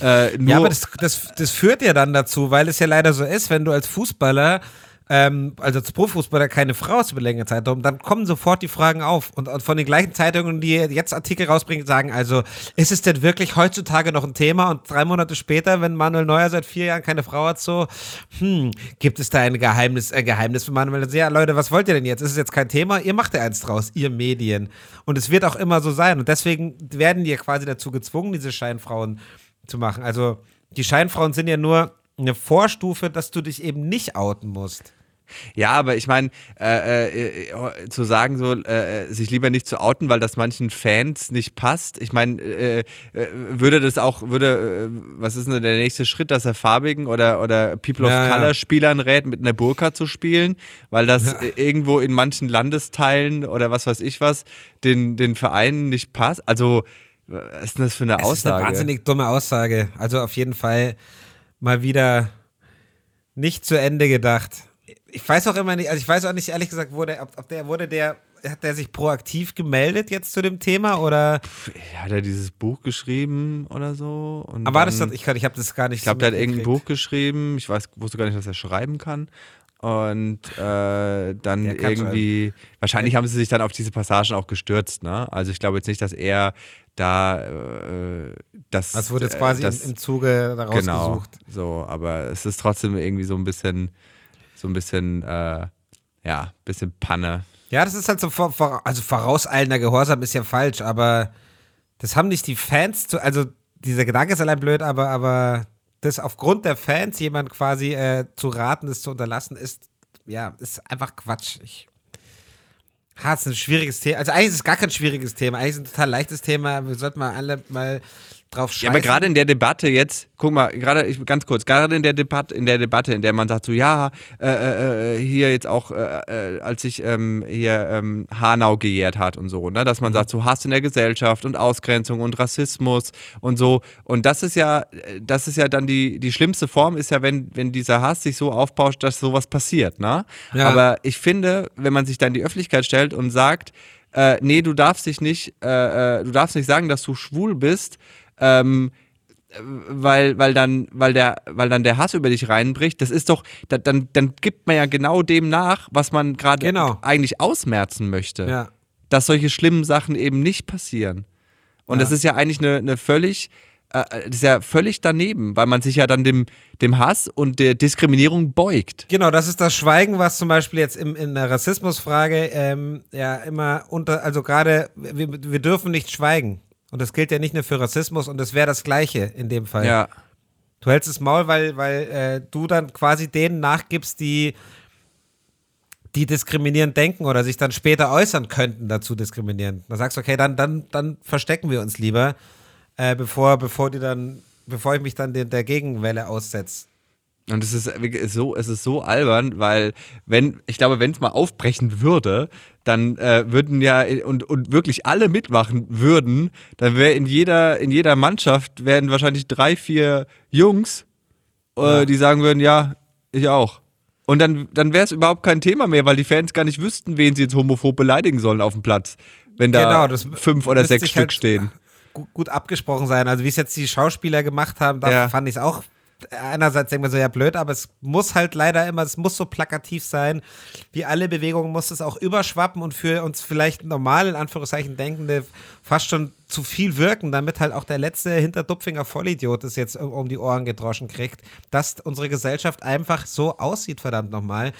C: Äh,
A: Ja, aber das, das, das führt ja dann dazu, weil es ja leider so ist, wenn du als Fußballer, ähm, also als Profifußballer keine Frau hast über längere Zeitraum, dann kommen sofort die Fragen auf. Und, und von den gleichen Zeitungen, die jetzt Artikel rausbringen, sagen also, ist es denn wirklich heutzutage noch ein Thema? Und drei Monate später, wenn Manuel Neuer seit vier Jahren keine Frau hat, so, hm, gibt es da ein Geheimnis, ein Geheimnis für Manuel? Also, Ja, Leute, was wollt ihr denn jetzt? Ist es jetzt kein Thema? Ihr macht ja eins draus, ihr Medien. Und es wird auch immer so sein. Und deswegen werden die ja quasi dazu gezwungen, diese Scheinfrauen zu machen. Also die Scheinfrauen sind ja nur eine Vorstufe, dass du dich eben nicht outen musst.
C: Ja, aber ich meine, äh, äh, äh, zu sagen, so, äh, sich lieber nicht zu outen, weil das manchen Fans nicht passt. Ich meine, äh, äh, würde das auch, würde, äh, was ist denn der nächste Schritt, dass er farbigen oder, oder People of
A: Ja, ja.
C: Color Spielern rät, mit einer Burka zu spielen, weil das
A: Ja.
C: äh, irgendwo in manchen Landesteilen oder was weiß ich was, den, den Vereinen nicht passt? Also, was ist denn das für eine
A: Es ist eine
C: Aussage?
A: wahnsinnig dumme Aussage. Also auf jeden Fall mal wieder nicht zu Ende gedacht. Ich weiß auch immer nicht, also ich weiß auch nicht ehrlich gesagt, wurde, ob, ob der wurde der hat der sich proaktiv gemeldet jetzt zu dem Thema oder
C: Hat er dieses Buch geschrieben oder so? Und
A: aber war das
C: dann-
A: das, ich, kann- ich habe das gar nicht
C: Ich glaube,
A: so
C: der hat irgendein. Buch geschrieben. Ich weiß, wusste gar nicht, was er schreiben kann. Und äh, dann irgendwie, wahrscheinlich haben sie sich dann auf diese Passagen auch gestürzt, ne? Also ich glaube jetzt nicht, dass er da äh, das.
A: Das wurde jetzt
C: äh,
A: quasi
C: das,
A: im, im Zuge daraus
C: Genau.
A: gesucht.
C: So, aber es ist trotzdem irgendwie so ein bisschen, so ein bisschen, äh, ja, bisschen Panne.
A: Ja, das ist halt so, vor, vor, also vorauseilender Gehorsam ist ja falsch, aber das haben nicht die Fans zu, also dieser Gedanke ist allein blöd, aber, aber das aufgrund der Fans jemand quasi äh, zu raten, das zu unterlassen, ist, ja, ist einfach Quatsch. Ich, ha, es ist ein schwieriges Thema. Also eigentlich ist es gar kein schwieriges Thema, eigentlich ist es ein total leichtes Thema. Wir sollten mal alle mal drauf scheißen.
C: Ja, aber gerade in der Debatte jetzt, guck mal, gerade ich ganz kurz, gerade in der Debatte, in der Debatte, in der man sagt so, ja, äh, äh, äh, hier jetzt auch, äh, äh, als sich ähm, hier ähm, Hanau gejährt hat und so, ne, dass man sagt so Hass in der Gesellschaft und Ausgrenzung und Rassismus und so. Und das ist ja, das ist ja dann die die schlimmste Form, ist ja, wenn wenn dieser Hass sich so aufbauscht, dass sowas passiert, ne?
A: Ja.
C: Aber ich finde, wenn man sich dann in die Öffentlichkeit stellt und sagt, äh, nee, du darfst dich nicht, äh, äh, du darfst nicht sagen, dass du schwul bist, ähm, weil, weil, dann, weil, der, weil dann der Hass über dich reinbricht, das ist doch, da, dann, dann gibt man ja genau dem nach, was man gerade
A: Genau.
C: eigentlich ausmerzen möchte.
A: Ja.
C: Dass solche schlimmen Sachen eben nicht passieren. Und
A: Ja.
C: das ist ja eigentlich eine, eine völlig äh, das ist ja völlig daneben, weil man sich ja dann dem, dem Hass und der Diskriminierung beugt.
A: Genau, das ist das Schweigen, was zum Beispiel jetzt im, in der Rassismusfrage ähm, ja immer unter, also gerade, wir, wir dürfen nicht schweigen. Und das gilt ja nicht nur für Rassismus und das wäre das Gleiche in dem Fall.
C: Ja.
A: Du hältst das Maul, weil, weil äh, du dann quasi denen nachgibst, die, die diskriminierend denken oder sich dann später äußern könnten, dazu diskriminieren. Da sagst du, okay, dann, dann, dann verstecken wir uns lieber, äh, bevor, bevor die dann, bevor ich mich dann der, der Gegenwelle aussetze.
C: Und es ist so, es ist so albern, weil wenn, ich glaube, wenn es mal aufbrechen würde, dann äh, würden ja und, und wirklich alle mitmachen würden, dann wäre in jeder, in jeder Mannschaft wären wahrscheinlich drei, vier Jungs, äh,
A: Ja.
C: die sagen würden, ja, ich auch. Und dann, dann wäre es überhaupt kein Thema mehr, weil die Fans gar nicht wüssten, wen sie jetzt homophob beleidigen sollen auf dem Platz. Wenn da
A: Genau,
C: fünf oder sechs Stück
A: halt
C: stehen.
A: Gut, gut abgesprochen sein. Also wie es jetzt die Schauspieler gemacht haben, da
C: Ja.
A: fand ich es auch einerseits denkt man so, ja blöd, aber es muss halt leider immer, es muss so plakativ sein. Wie alle Bewegungen muss es auch überschwappen und für uns vielleicht normal, in Anführungszeichen, Denkende fast schon zu viel wirken, damit halt auch der letzte Hinterdupfinger Vollidiot es jetzt um, die Ohren gedroschen kriegt, dass unsere Gesellschaft einfach so aussieht, verdammt nochmal.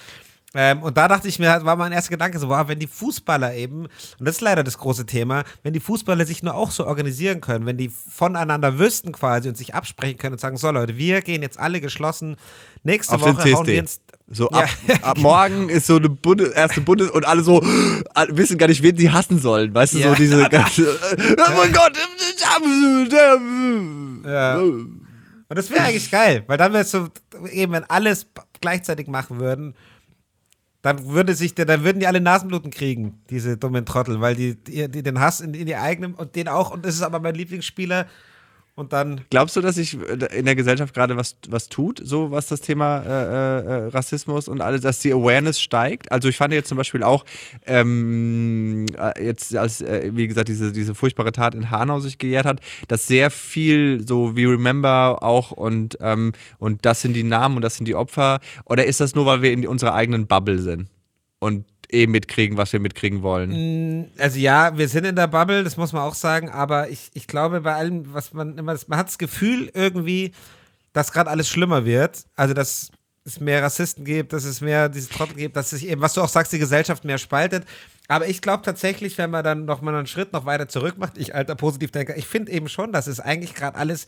A: Ähm, und da dachte ich mir, war mein erster Gedanke so, wow, wenn die Fußballer eben, und das ist leider das große Thema, wenn die Fußballer sich nur auch so organisieren können, wenn die voneinander wüssten quasi und sich absprechen können und sagen, so Leute, wir gehen jetzt alle geschlossen, nächste
C: Auf
A: Woche hauen wir ins...
C: So
A: Ja.
C: ab, ab morgen ist so eine Bunde, erste Bundes und alle so äh, wissen gar nicht, wen sie hassen sollen. Weißt du,
A: Ja.
C: so diese [laughs] ganze. oh mein Gott!
A: Ja. Und das wäre eigentlich geil, weil dann wäre es so, eben wenn alles gleichzeitig machen würden, dann würde sich dann würden die alle Nasenbluten kriegen, diese dummen Trottel, weil die, die, die den Hass in, in ihr eigenen und den auch, und das ist aber mein Lieblingsspieler. Und dann,
C: Glaubst du, dass sich in der Gesellschaft gerade was, was tut, so was das Thema äh, äh, Rassismus und alles, dass die Awareness steigt? Also ich fand jetzt zum Beispiel auch ähm, äh, jetzt, als äh, wie gesagt diese, diese furchtbare Tat in Hanau sich gejährt hat, dass sehr viel so wie Remember auch und, ähm, und das sind die Namen und das sind die Opfer. Oder ist das nur, weil wir in unserer eigenen Bubble sind und eh mitkriegen, was wir mitkriegen wollen?
A: also ja, wir sind in der Bubble, das muss man auch sagen, aber ich, ich glaube, bei allem, was man immer, man hat das Gefühl irgendwie, dass gerade alles schlimmer wird. Also, dass es mehr Rassisten gibt, dass es mehr diese Trottel gibt, dass sich eben, was du auch sagst, die Gesellschaft mehr spaltet. Aber ich glaube tatsächlich, wenn man dann noch mal einen Schritt noch weiter zurück macht, ich alter Positivdenker, ich finde eben schon, dass es eigentlich gerade alles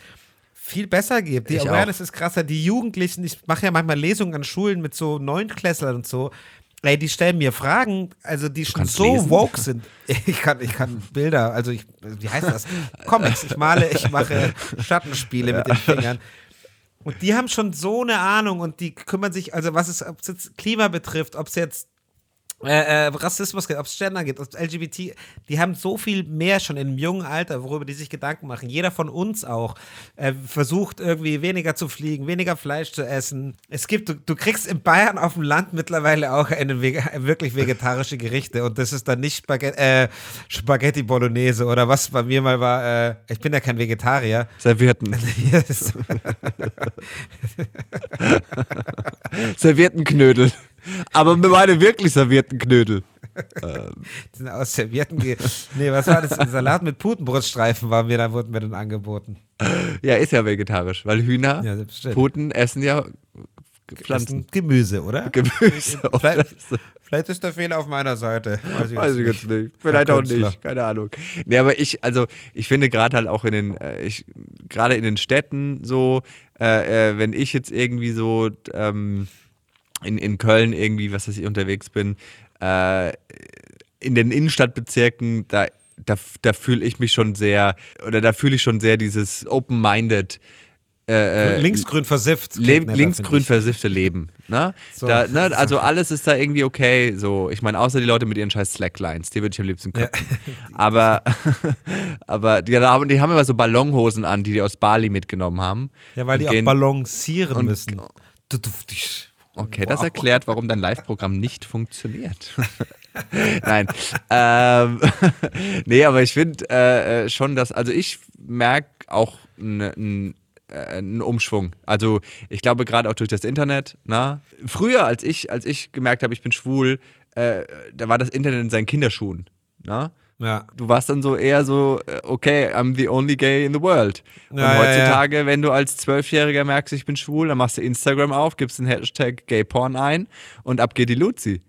A: viel besser gibt. Die
C: Ich
A: Awareness ist krasser. Die Jugendlichen, ich mache ja manchmal Lesungen an Schulen mit so Neunklässlern und so. Ey, die stellen mir Fragen, also die schon so
C: lesen?
A: woke sind. [laughs] Ich kann, ich kann Bilder, also ich, wie heißt das? [laughs] Comics. Ich male, ich mache Schattenspiele mit den Fingern. Und die haben schon so eine Ahnung und die kümmern sich, also was es, ob es jetzt Klima betrifft, ob es jetzt äh, äh, Rassismus geht, ob es Gender geht, ob es LGBT, die haben so viel mehr schon in einem jungen Alter, worüber die sich Gedanken machen. Jeder von uns auch äh, versucht irgendwie weniger zu fliegen, weniger Fleisch zu essen. Es gibt, du, du kriegst in Bayern auf dem Land mittlerweile auch eine vege wirklich vegetarische Gerichte und das ist dann nicht Spaghetti, äh, Spaghetti Bolognese oder was bei mir mal war, äh, ich bin ja kein Vegetarier.
C: Servierten. [laughs]
A: Yes. [laughs]
C: Aber meine wirklich servierten Knödel.
A: Die sind aus Servietten Nee, was war das? Ein Salat mit Putenbruststreifen war mir, da wurden mir dann angeboten.
C: Ja, ist ja vegetarisch, weil Hühner,
A: Ja.
C: Puten essen ja Pflanzen.
A: Gemüse, oder?
C: Gemüse. [laughs]
A: Vielleicht, vielleicht ist der Fehler auf meiner Seite. Weiß ich,
C: Weiß ich jetzt nicht. Vielleicht
A: Herr
C: auch nicht. Keine Ahnung. Nee, aber ich, also ich finde gerade halt auch in den, äh, ich, gerade in den Städten so, äh, äh, wenn ich jetzt irgendwie so ähm, in, in Köln irgendwie, was weiß ich, unterwegs bin, äh, in den Innenstadtbezirken, da, da, da fühle ich mich schon sehr, oder da fühle ich schon sehr dieses open-minded äh, äh,
A: Linksgrün versifft.
C: Le linksgrün versiffte Leben. Ne?
A: So.
C: Da, ne? [laughs] Also alles ist da irgendwie okay. So, ich meine, außer die Leute mit ihren scheiß Slacklines, die würde ich am liebsten köpfen. Aber, [laughs] aber die, haben- die haben immer so Ballonhosen an, die die aus Bali mitgenommen haben.
A: Ja, weil die
C: Und
A: auch balancieren
C: und-
A: müssen. Du,
C: Okay, das erklärt, warum dein Live-Programm nicht funktioniert. [laughs] Nein. Ähm, [laughs] nee, aber ich finde äh, äh, schon, dass, also ich merke auch einen einen Umschwung. Also ich glaube gerade auch durch das Internet. Na? Früher, als ich, als ich gemerkt habe, ich bin schwul, äh, da war das Internet in seinen Kinderschuhen. Na?
A: Ja.
C: Du warst dann so eher so, äh, okay, I'm the only gay in the world. Und
A: Ja, ja,
C: heutzutage, wenn du als Zwölfjähriger merkst, ich bin schwul, dann machst du Instagram auf, gibst den Hashtag Gayporn ein und ab geht die Luzi.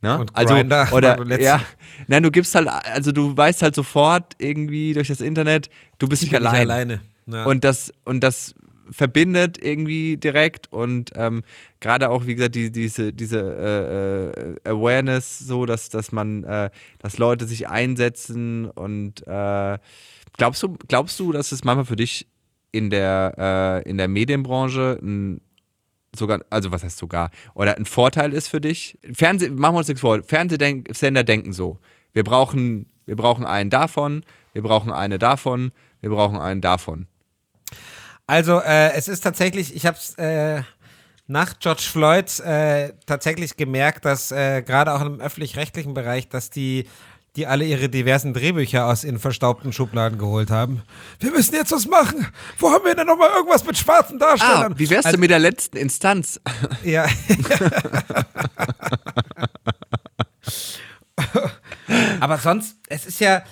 C: Ne?
A: Und
C: also,
A: Grindr [laughs]
C: oder, [laughs] ja, nein, du gibst halt, also du weißt halt sofort irgendwie durch das Internet, du bist nicht
A: bin
C: allein.
A: alleine. Ja.
C: Und das, und das verbindet irgendwie direkt und ähm, gerade auch, wie gesagt, die, diese, diese äh, äh, Awareness, so dass, dass man, äh, dass Leute sich einsetzen und äh, glaubst du, glaubst du, dass es manchmal für dich in der, äh, in der Medienbranche ein sogar, also was heißt sogar, oder ein Vorteil ist für dich? Fernseh, machen wir uns nichts vor, Fernsehsender denken so. Wir brauchen, wir brauchen einen davon, wir brauchen eine davon, wir brauchen einen davon.
A: Also äh, es ist tatsächlich, ich habe es äh, nach George Floyd äh, tatsächlich gemerkt, dass äh, gerade auch im öffentlich-rechtlichen Bereich, dass die die alle ihre diversen Drehbücher aus in verstaubten Schubladen geholt haben. Wir müssen jetzt was machen. Wo haben wir denn noch mal irgendwas mit schwarzen
C: Ah,
A: Darstellern?
C: wie wär's
A: Also-
C: denn mit der letzten Instanz? [laughs]
A: Ja. [laughs] Aber sonst, es ist ja,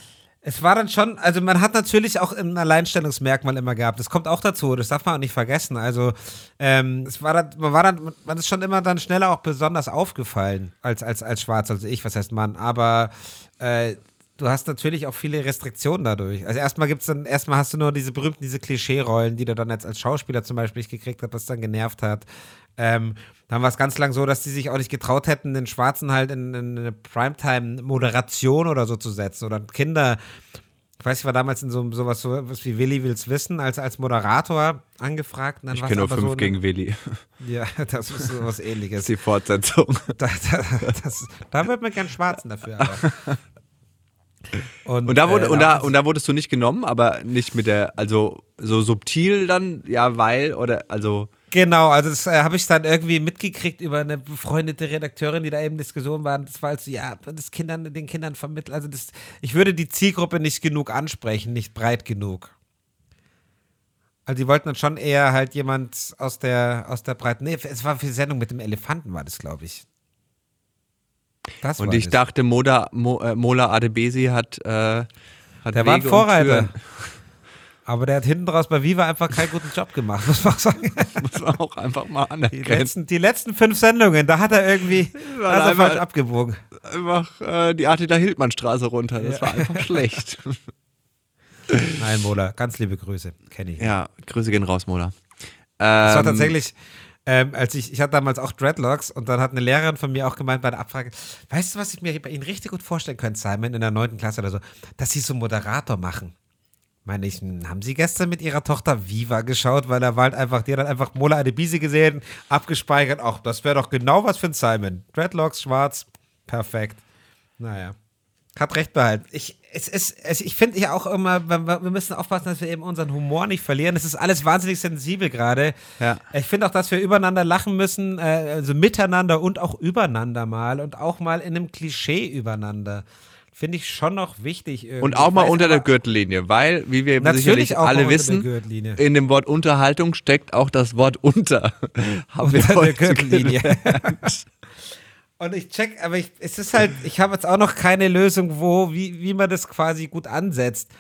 A: es war dann schon, also man hat natürlich auch ein Alleinstellungsmerkmal immer gehabt. Das kommt auch dazu, das darf man auch nicht vergessen. Also ähm, es war dann, man war dann, man ist schon immer dann schneller auch besonders aufgefallen als, als, als Schwarz, also ich, was heißt Mann. Aber äh, du hast natürlich auch viele Restriktionen dadurch. Also erstmal gibt's dann, erstmal hast du nur diese berühmten, diese Klischee-Rollen, die du dann jetzt als Schauspieler zum Beispiel nicht gekriegt hast, was dann genervt hat. Ähm, dann war es ganz lang so, dass die sich auch nicht getraut hätten, den Schwarzen halt in, in eine Primetime-Moderation oder so zu setzen. Oder Kinder, ich weiß, ich war damals in so sowas so was wie Willi will's wissen, als, als Moderator angefragt.
C: Ich kenne nur fünf
A: so
C: gegen Willi.
A: Ja, [laughs] das ist so was [laughs]
C: Das
A: ähnliches.
C: ist die Fortsetzung. [laughs]
A: Da, da, das, da wird man gern Schwarzen dafür. Aber.
C: Und da, wurde,
A: äh,
C: und, da, und da wurdest du nicht genommen, aber nicht mit der, also so subtil dann, ja, weil, oder, also,
A: Genau, also das äh, habe ich dann irgendwie mitgekriegt über eine befreundete Redakteurin, die da eben Diskussion war. Das war halt so, ja, das Kindern, den Kindern vermittelt. Also das, ich würde die Zielgruppe nicht genug ansprechen, nicht breit genug. Also die wollten dann schon eher halt jemand aus der, aus der breiten, nee, es war für die Sendung mit dem Elefanten, war das, glaube ich. Das
C: und ich
A: das.
C: dachte, Moda, Mo, äh, Mola Adebesi hat, äh, hat
A: Der war ein
C: Wege
A: Vorreiter. [laughs] Aber der hat hinten draus bei Viva einfach keinen guten Job gemacht, muss man sagen. [laughs]
C: Muss man auch einfach mal
A: Die
C: anerkennen.
A: letzten, die letzten fünf Sendungen, da hat er irgendwie [laughs]
C: War
A: er
C: einfach-
A: falsch abgebogen.
C: Einfach äh, die Attila Hildmann Straße runter. Das war einfach schlecht.
A: Nein, Mola, ganz liebe Grüße, kenne ich.
C: ja, Grüße gehen raus, Mola.
A: Das war
C: Ähm,
A: tatsächlich, ähm, als ich, ich hatte damals auch Dreadlocks und dann hat eine Lehrerin von mir auch gemeint bei der Abfrage, weißt du, was ich mir bei Ihnen richtig gut vorstellen könnte, Simon, in der neunten Klasse oder so, dass Sie so Moderator machen. Meine ich, hm, haben Sie gestern mit Ihrer Tochter Viva geschaut, weil er war halt einfach, die hat einfach Mola Adebisi gesehen, abgespeichert, ach, das wäre doch genau was für ein Simon. Dreadlocks, schwarz, perfekt. Naja. Hat recht behalten. Ich, es ist, es, ich finde ja auch immer, wir, wir müssen aufpassen, dass wir eben unseren Humor nicht verlieren. Es ist alles wahnsinnig sensibel gerade.
C: Ja.
A: Ich finde auch, dass wir übereinander lachen müssen, äh, also miteinander und auch übereinander mal und auch mal in einem Klischee übereinander. Finde ich schon noch wichtig. Irgendwie.
C: Und auch mal
A: weiß
C: unter der Gürtellinie, weil, wie wir sicherlich alle
A: der
C: wissen, in dem Wort Unterhaltung steckt auch das Wort unter. Haben wir
A: Unter der
C: heute
A: Gürtellinie. Und ich check, aber ich, es ist halt, ich habe jetzt auch noch keine Lösung, wo, wie, wie man das quasi gut ansetzt.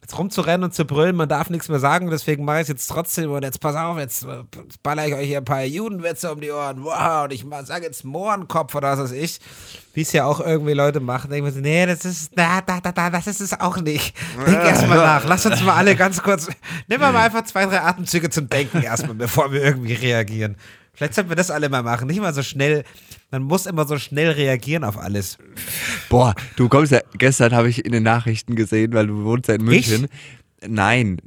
A: Jetzt rumzurennen und zu brüllen, man darf nichts mehr sagen, deswegen mache ich es jetzt trotzdem. Und jetzt pass auf, jetzt äh, baller ich euch hier ein paar Judenwitze um die Ohren. Wow, und ich sage jetzt Mohrenkopf oder was weiß ich. Wie es ja auch irgendwie Leute machen. Denken so, nee, das ist, na, da, da, da, das ist es auch nicht. Denk erstmal nach. Lass uns mal alle ganz kurz, nehmen wir mal einfach zwei, drei Atemzüge zum Denken erstmal, bevor wir irgendwie reagieren. Vielleicht sollten wir das alle mal machen. Nicht mal so schnell, man muss immer so schnell reagieren auf alles.
C: Boah, du kommst ja, gestern habe ich in den Nachrichten gesehen, weil du wohnst ja in München. Nein.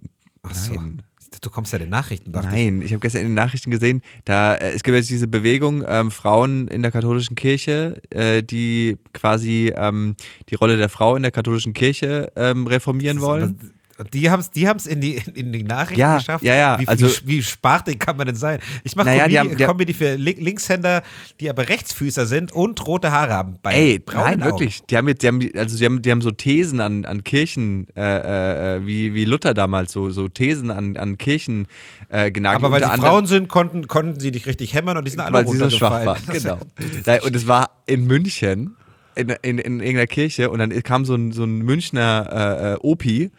A: Ach so.
C: Nein.
A: Du kommst ja den Nachrichten, dachte ich.
C: Nein, ich habe gestern in den Nachrichten gesehen, da äh, es gibt jetzt diese Bewegung ähm, Frauen in der katholischen Kirche, äh, die quasi ähm, die Rolle der Frau in der katholischen Kirche ähm, reformieren wollen.
A: Die haben es die haben's in, die, in die Nachrichten
C: Ja,
A: geschafft.
C: ja, ja,
A: Wie,
C: also-
A: wie, wie spartig kann man denn sein? Ich mache
C: Naja, die
A: Comedy,
C: die haben-
A: Comedy für Link Linkshänder, die aber Rechtsfüßer sind und rote Haare haben. Bei
C: Ey, nein,
A: Augen.
C: wirklich. Die haben jetzt, die haben, also die haben, die haben so Thesen an, an Kirchen, äh, äh, wie, wie Luther damals, so, so Thesen an, an Kirchen äh, genagelt.
A: Aber weil sie Frauen sind, konnten, konnten sie nicht richtig hämmern und die sind alle
C: weil sie so schwach waren. Genau. [laughs] Und es war in München in, in, in irgendeiner Kirche und dann kam so ein, so ein Münchner äh, äh, Opi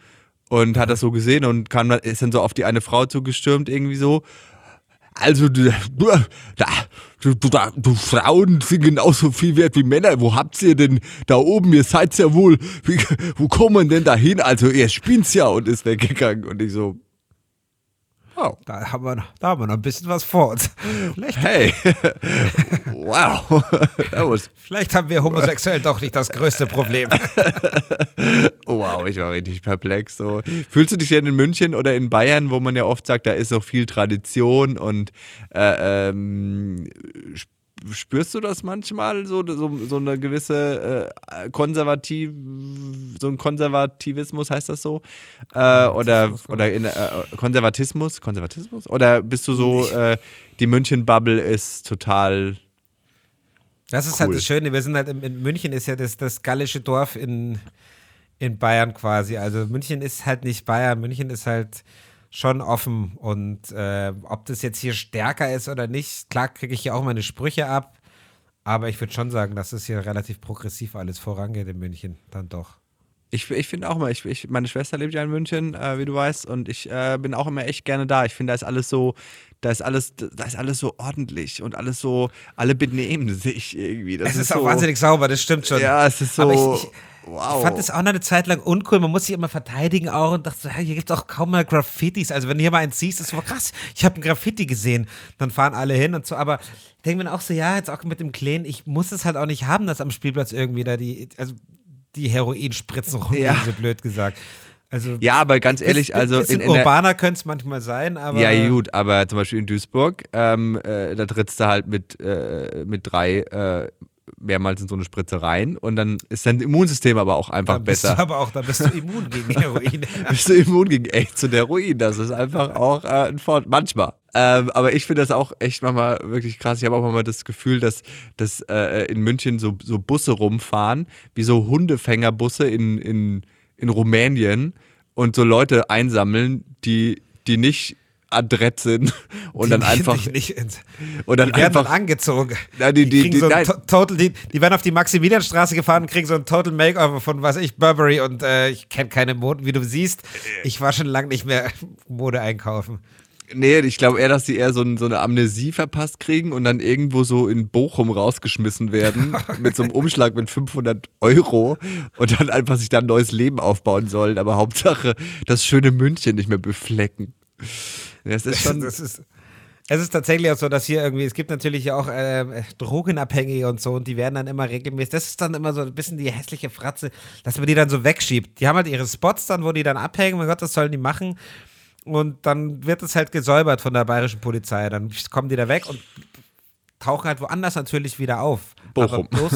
C: und hat das so gesehen und kam, ist dann so auf die eine Frau zugestürmt, irgendwie so. Also, da, du, da- du Frauen sind genauso viel wert wie Männer. Wo habt ihr denn da oben? Ihr seid ja wohl, wie, wo kommen denn da hin? Also, ihr spinnt's ja und ist weggegangen. Und ich so, oh,
A: Da haben wir, noch- da haben wir noch ein bisschen was vor uns. [laughs] Vielleicht,
C: hey, [laughs] wow, [laughs] that was
A: vielleicht haben wir Homosexuellen doch nicht das größte Problem.
C: Wow, ich war richtig perplex. So. Fühlst du dich denn in München oder in Bayern, wo man ja oft sagt, da ist noch viel Tradition und äh, ähm, spürst du das manchmal, so, so, so eine gewisse äh, konservativ, so ein Konservativismus, heißt das so? Äh, oder oder in, äh, Konservatismus, Konservatismus? Oder bist du so, äh, die München-Bubble ist total
A: Das ist
C: Cool.
A: halt das Schöne. Wir sind halt in, in München ist ja das, das gallische Dorf in, in Bayern quasi. Also München ist halt nicht Bayern. München ist halt schon offen. Und äh, ob das jetzt hier stärker ist oder nicht, klar kriege ich hier auch meine Sprüche ab. Aber ich würde schon sagen, dass es hier relativ progressiv alles vorangeht in München. Dann doch.
C: Ich, ich finde auch mal, ich, ich, meine Schwester lebt ja in München, äh, wie du weißt, und ich äh, bin auch immer echt gerne da. Ich finde, da ist alles so, da ist alles, da ist alles so ordentlich und alles so, alle benehmen sich irgendwie. Das
A: Es ist,
C: so,
A: auch wahnsinnig sauber, das stimmt schon.
C: Ja, es ist so. Wow.
A: Ich fand das auch noch eine Zeit lang uncool. Man muss sich immer verteidigen auch und dachte, hier gibt es auch kaum mal Graffitis. Also wenn du hier mal eins siehst, ist so krass, ich habe ein Graffiti gesehen. Dann fahren alle hin und so. Aber ich denke mir auch so, ja, jetzt auch mit dem Kleen, ich muss es halt auch nicht haben, dass am Spielplatz irgendwie da die, also die Heroinspritzen rumgehen,
C: Ja.
A: so blöd gesagt. Also
C: ja, aber ganz ehrlich, also in, in
A: urbaner könnte es manchmal sein, aber
C: Ja, gut, aber zum Beispiel in Duisburg, ähm, äh, da trittst du halt mit, äh, mit drei äh, mehrmals in so eine Spritze rein und dann ist dein Immunsystem aber auch einfach
A: dann bist
C: besser.
A: du aber auch, dann bist du immun gegen [laughs] Heroin.
C: bist du immun gegen AIDS und Heroin. Das ist einfach auch äh, ein Vorteil. Manchmal. Ähm, aber ich finde das auch echt manchmal wirklich krass. Ich habe auch manchmal das Gefühl, dass, dass äh, in München so, so Busse rumfahren, wie so Hundefängerbusse in, in, in Rumänien und so Leute einsammeln, die, die nicht adrett sind und dann
A: Die
C: einfach
A: dich nicht ins,
C: und dann
A: die werden
C: einfach
A: dann angezogen.
C: Ja, die- die-
A: kriegen
C: die-
A: so total, die, die werden auf die Maximilianstraße gefahren und kriegen so ein Total Makeover von, was ich, Burberry und äh, ich kenne keine Mode, wie du siehst. Ich war schon lange nicht mehr [laughs] Mode einkaufen.
C: Nee, ich glaube eher, dass sie eher so, ein, so eine Amnesie verpasst kriegen und dann irgendwo so in Bochum rausgeschmissen werden [laughs] mit so einem Umschlag mit 500 Euro und dann einfach sich da ein neues Leben aufbauen sollen. Aber Hauptsache das schöne München nicht mehr beflecken. Das ist [laughs] schon.
A: Das ist, es ist tatsächlich auch so, dass hier irgendwie, es gibt natürlich auch äh, Drogenabhängige und so und die werden dann immer regelmäßig, das ist dann immer so ein bisschen die hässliche Fratze, dass man die dann so wegschiebt. Die haben halt ihre Spots dann, wo die dann abhängen, mein Gott, was sollen die machen? Und dann wird es halt gesäubert von der bayerischen Polizei. Dann kommen die da weg und tauchen halt woanders natürlich wieder auf.
C: Bochum.
A: Bloß,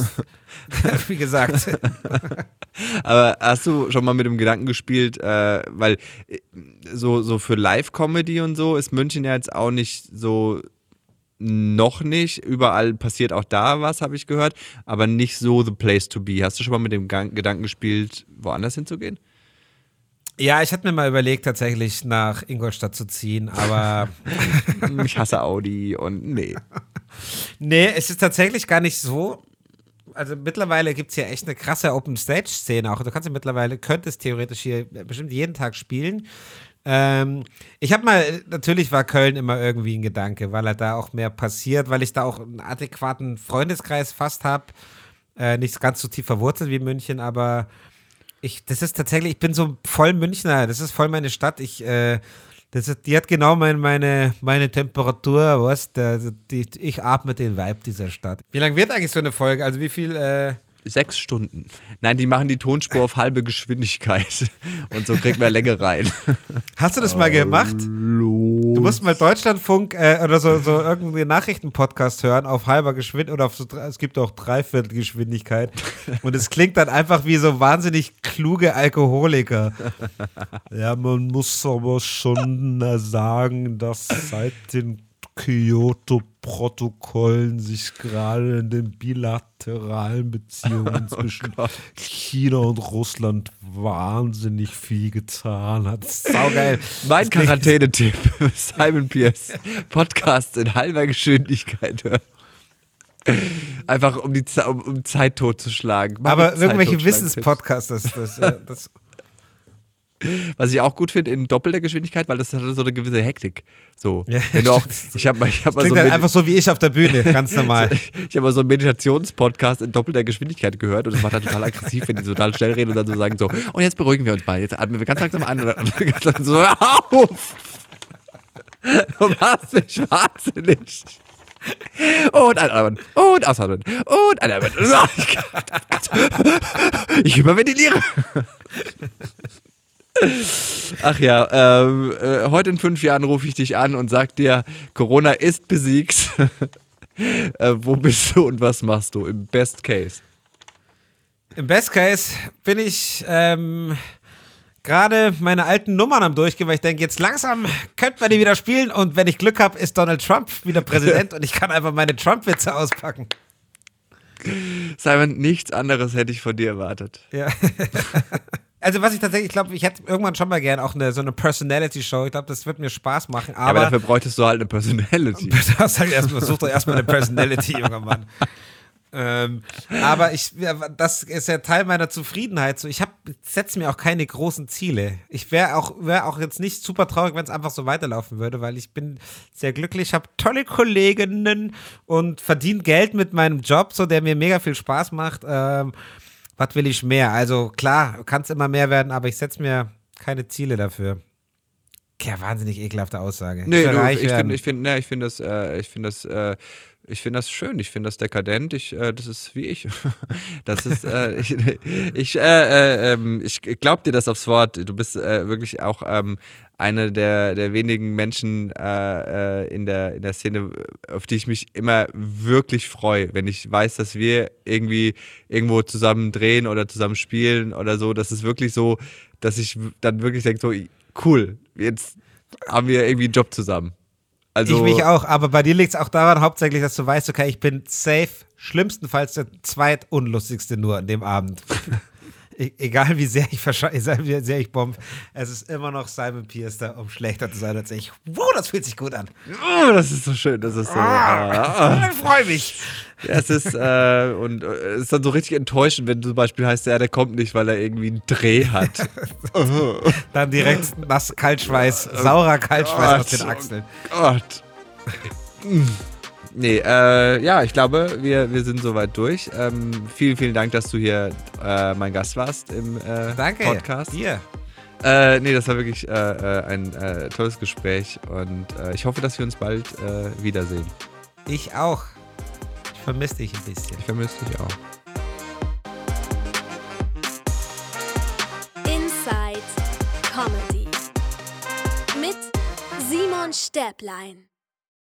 A: [laughs] wie gesagt, [laughs]
C: Aber hast du schon mal mit dem Gedanken gespielt, äh, weil äh, so, so für Live-Comedy und so ist München ja jetzt auch nicht so noch nicht. Überall passiert auch da was, habe ich gehört, aber nicht so the place to be. Hast du schon mal mit dem Gedanken gespielt, woanders hinzugehen?
A: Ja, ich hatte mir mal überlegt, tatsächlich nach Ingolstadt zu ziehen, aber [laughs]
C: Ich hasse Audi und nee.
A: Nee, es ist tatsächlich gar nicht so. Also mittlerweile gibt es hier echt eine krasse Open-Stage-Szene auch. Du kannst ja mittlerweile, könntest theoretisch hier bestimmt jeden Tag spielen. Ähm, ich habe mal, natürlich war Köln immer irgendwie ein Gedanke, weil halt da auch mehr passiert, weil ich da auch einen adäquaten Freundeskreis fast habe. Äh, nicht ganz so tief verwurzelt wie München, aber ich, das ist tatsächlich, ich bin so voll Münchner, das ist voll meine Stadt. Ich, äh, das ist, die hat genau mein, meine, meine Temperatur, was? Der, die, ich atme den Vibe dieser Stadt. Wie lang wird eigentlich so eine Folge? Also wie viel, äh,
C: Sechs Stunden. Nein, die machen die Tonspur auf halbe Geschwindigkeit. [laughs] Und so kriegt man Länge rein. [laughs]
A: hast du das mal gemacht? Du musst mal Deutschlandfunk äh, oder so, so irgendeinen Nachrichtenpodcast hören auf halber Geschwindigkeit oder auf so, es gibt auch Dreiviertelgeschwindigkeit. Und es klingt dann einfach wie so wahnsinnig kluge Alkoholiker. [laughs] Ja, man muss aber schon sagen, dass seit den Kyoto-Protokollen sich gerade in den bilateralen Beziehungen [laughs] zwischen China und Russland wahnsinnig viel getan hat. [laughs] Saugeil.
C: Mein Quarantänetipp: Simon Pierce. Podcast in halber Geschwindigkeit hören. Einfach um die um, um Zeit totzuschlagen. Mal
A: Aber irgendwelche Wissenspodcasts, das, das, äh, das.
C: Was ich auch gut finde in doppelter Geschwindigkeit, weil das hat so eine gewisse Hektik. So,
A: Ja,
C: wenn du auch, ich habe mal, ich hab mal so
A: halt einfach so wie ich auf der Bühne, ganz [laughs] normal.
C: Ich habe mal so einen Meditationspodcast in doppelter Geschwindigkeit gehört und es war dann total aggressiv, wenn die so total schnell reden und dann so sagen so, und jetzt beruhigen wir uns mal, jetzt atmen wir ganz langsam an und dann, ganz langsam so, auf! [laughs] Du machst mich wahnsinnig. Und einatmen. Und ausatmen. Und einatmen. [laughs] Ich hyperventiliere. Ach ja, ähm, äh, heute in fünf Jahren rufe ich dich an und sag dir, Corona ist besiegt. [laughs] äh, wo bist du und was machst du im Best Case?
A: Im Best Case bin ich ähm, gerade meine alten Nummern am Durchgehen, weil ich denke, jetzt langsam könnte man die wieder spielen und wenn ich Glück habe, ist Donald Trump wieder Präsident [laughs] und ich kann einfach meine Trump-Witze auspacken.
C: Simon, nichts anderes hätte ich von dir erwartet.
A: Ja. [laughs] Also was ich tatsächlich, ich glaube, ich hätte irgendwann schon mal gerne auch eine, so eine Personality-Show. Ich glaube, das wird mir Spaß machen.
C: Aber,
A: Aber,
C: dafür bräuchtest du halt eine Personality. [laughs]
A: das halt erstmal, such doch erstmal eine Personality, junger Mann. Ähm, aber ich, ja, das ist ja Teil meiner Zufriedenheit. So, ich setze mir auch keine großen Ziele. Ich wäre auch, wäre auch jetzt nicht super traurig, wenn es einfach so weiterlaufen würde, weil ich bin sehr glücklich, habe tolle Kolleginnen und verdiene Geld mit meinem Job, so der mir mega viel Spaß macht. Ähm, was will ich mehr? Also klar, kann es immer mehr werden, aber ich setze mir keine Ziele dafür. Ja, wahnsinnig ekelhafte Aussage.
C: Nee, ich
A: werden.
C: finde ich find, nee, ich find das, äh, ich finde das, äh, ich finde das schön, ich finde das dekadent, ich, äh, das ist wie ich. [laughs] Das ist, äh, [laughs] ich, ich, äh, äh, ähm, ich glaub dir das aufs Wort. Du bist äh, wirklich auch ähm, eine der, der wenigen Menschen äh, äh, in, der, in der Szene, auf die ich mich immer wirklich freue, wenn ich weiß, dass wir irgendwie irgendwo zusammen drehen oder zusammen spielen oder so. Das ist wirklich so, dass ich dann wirklich denke, so cool, jetzt haben wir irgendwie einen Job zusammen. Also,
A: ich mich auch, aber bei dir liegt es auch daran hauptsächlich, dass du weißt, okay, ich bin safe, schlimmstenfalls der zweitunlustigste nur an dem Abend. [laughs] E egal wie sehr ich [laughs] wie sehr ich bomb, es ist immer noch Simon Pierce da, um schlechter zu sein als ich. Wow, das fühlt sich gut an.
C: Oh, das ist so schön, das ist so. Ah,
A: Ich [laughs] freue mich.
C: es ist äh, und äh, es ist dann so richtig enttäuschend, wenn zum Beispiel heißt, ja, der kommt nicht, weil er irgendwie einen Dreh hat. [laughs]
A: Dann direkt nass Kaltschweiß, saurer Kaltschweiß aus den Achseln.
C: Gott. Nee, äh, ja, ich glaube, wir, wir sind soweit durch. Ähm, vielen, vielen Dank, dass du hier äh, mein Gast warst im äh,
A: Danke.
C: Podcast.
A: Dir.
C: Äh, nee, das war wirklich äh, äh, ein äh, tolles Gespräch und äh, ich hoffe, dass wir uns bald äh, wiedersehen.
A: Ich auch. Ich vermisse dich ein bisschen.
C: Ich vermisse dich auch.
B: Inside Comedy mit Simon Stäblein.